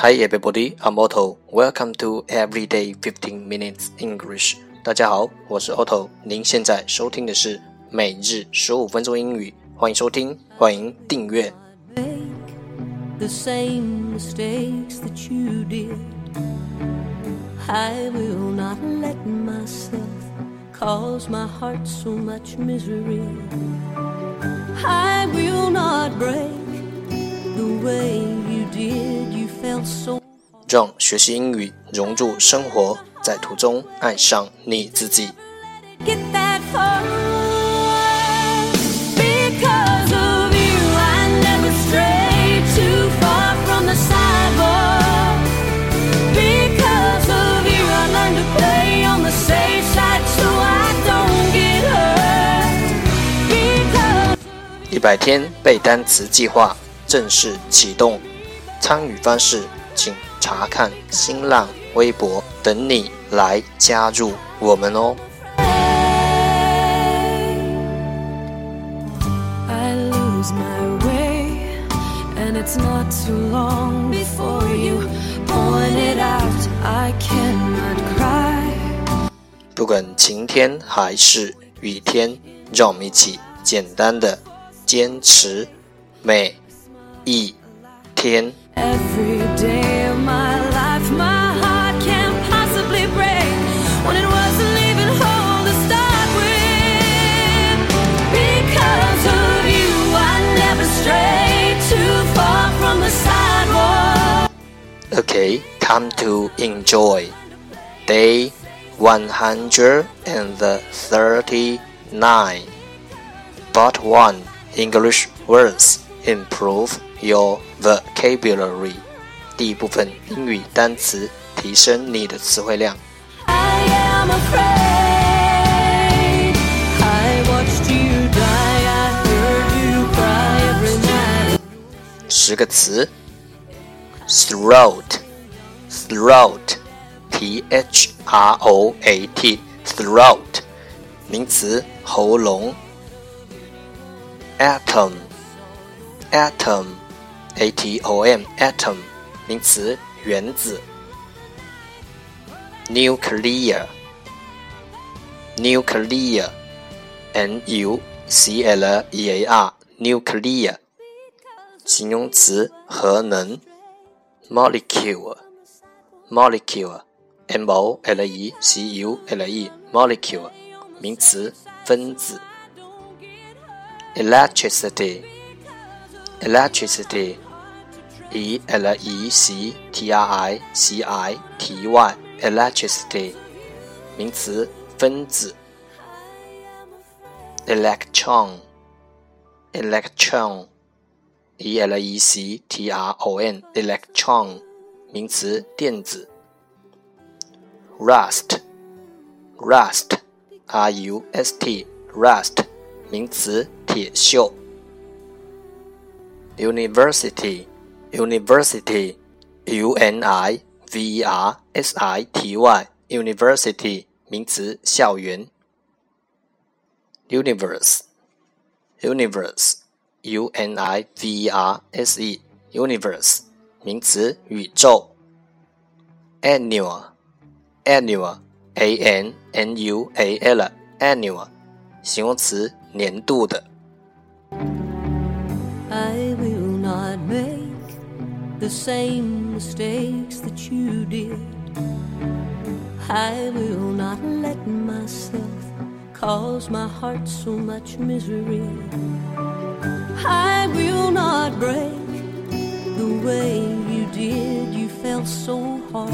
Hi everybody, I'm Otto. Welcome to Everyday 15 Minutes English. 大家好，我是 Otto。您现在收听的是每日十五分钟英语，欢迎收听，欢迎订阅。 the same mistakes that you did. I will not let myself cause my heart so much misery. I will not break 让学习英语融入生活在途中爱上你自己。一百天背单词计划。正式启动，参与方式请查看新浪微博，等你来加入我们哦。I lose my way, and it's not too long before you point it out. I cannot cry. 不管晴天还是雨天，让我们一起简单的坚持每一天。Every day of my life, my heart can't possibly break when it wasn't even whole to start with. Because of you, I never strayed too far from the sidewalk. Okay, come to enjoy. Day 139. Part 1 English words. Improve your vocabulary. 第一部分英语单词，提升你的词汇量。 I am afraid. I watched you die. I heard you cry every night. 十个词，throat，throat，t h r o a t，throat，名词，喉咙。 A T O M atom，名词，原子。nuclear，nuclear，n u c l e a r，nuclear。形容词核能，molecule，molecule，m o l e c u l e，molecule，名词分子。Electricity，electricity electricity，electricity，e l e c t r i c i t y，electricity，名词分子。electron，electron。e l e c t r o n electron 名词电子。rust rust r u s t rust 名词铁锈。university university u n i v e r s i t y university 名词校园。universe universe U N I V E R S E universe 名词宇宙。annual annual A N N U A L annual 形容词年度的。the same mistakes that you did. I will not let myself cause my heart so much misery. I will not break the way you did. You felt so hard.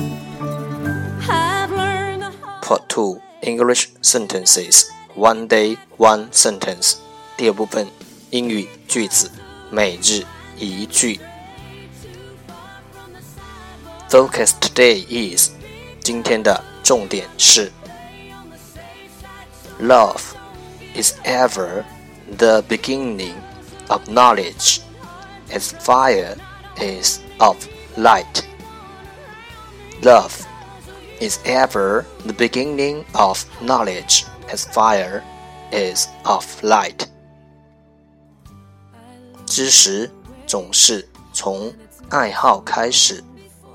I've learned the hard Part Two English sentences One day one sentence 第二部分英语句子每日一句。 Focus today is 今天的重点是 Love is ever the beginning of knowledge, as fire is of light. Love is ever the beginning of knowledge, as fire is of light. 知识总是从爱好开始，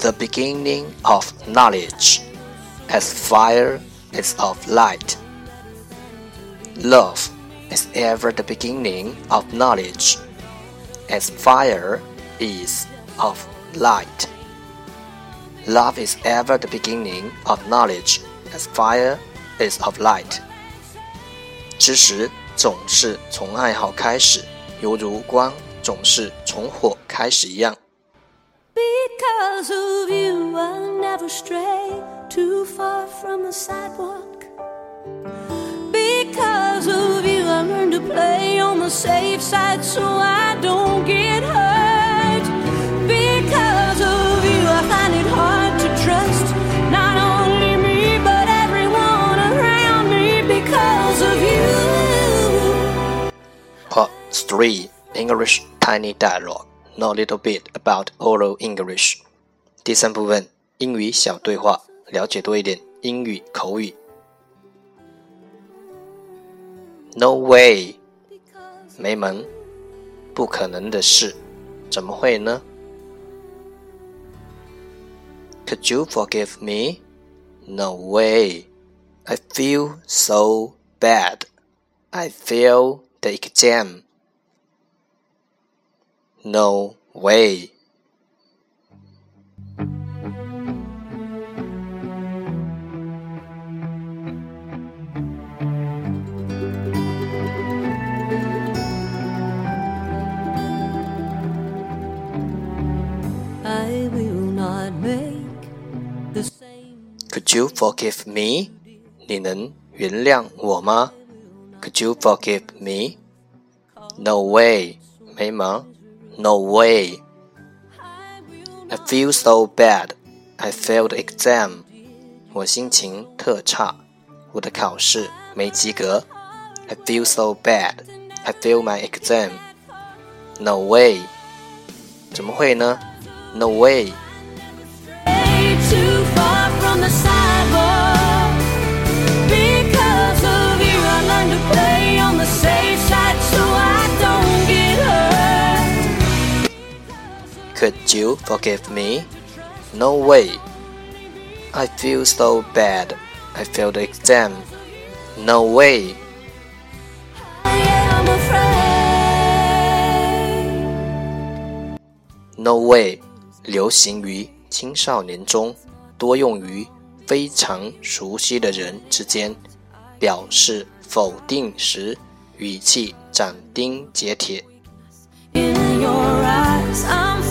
the beginning of knowledge, as fire is of light. Love is ever the beginning of knowledge, as fire is of light. Love is ever the beginning of knowledge, as fire is of light. 知识总是从爱好开始，犹如光总是从火开始一样。 Because of you, I'll never stray too far from the sidewalk. Because of you, I learned to play on the safe side so I don't get hurt. Because of you, I find it hard to trust not only me, but everyone around me. Because of you. Part 3 English Tiny Dialogue Know a little bit about oral English 第三部分英语小对话，了解多一点英语口语。No way，没门，不可能的事，怎么会呢？Could you forgive me? No way. I feel so bad. I failed the exam. No way. I will not make the same. Could you forgive me? 你能原谅我吗？Could you forgive me? No way. 没门。 No way. I feel so bad. I failed the exam. 我心情特差，我的考试没及格。I feel so bad. I failed my exam. No way. 怎么会呢？No way. Could you forgive me? No way. I feel so bad. I failed the exam. No way. No way 流行于青少年中，多用于非常熟悉的人之间，表示否定时，语气斩钉截铁。In your eyes,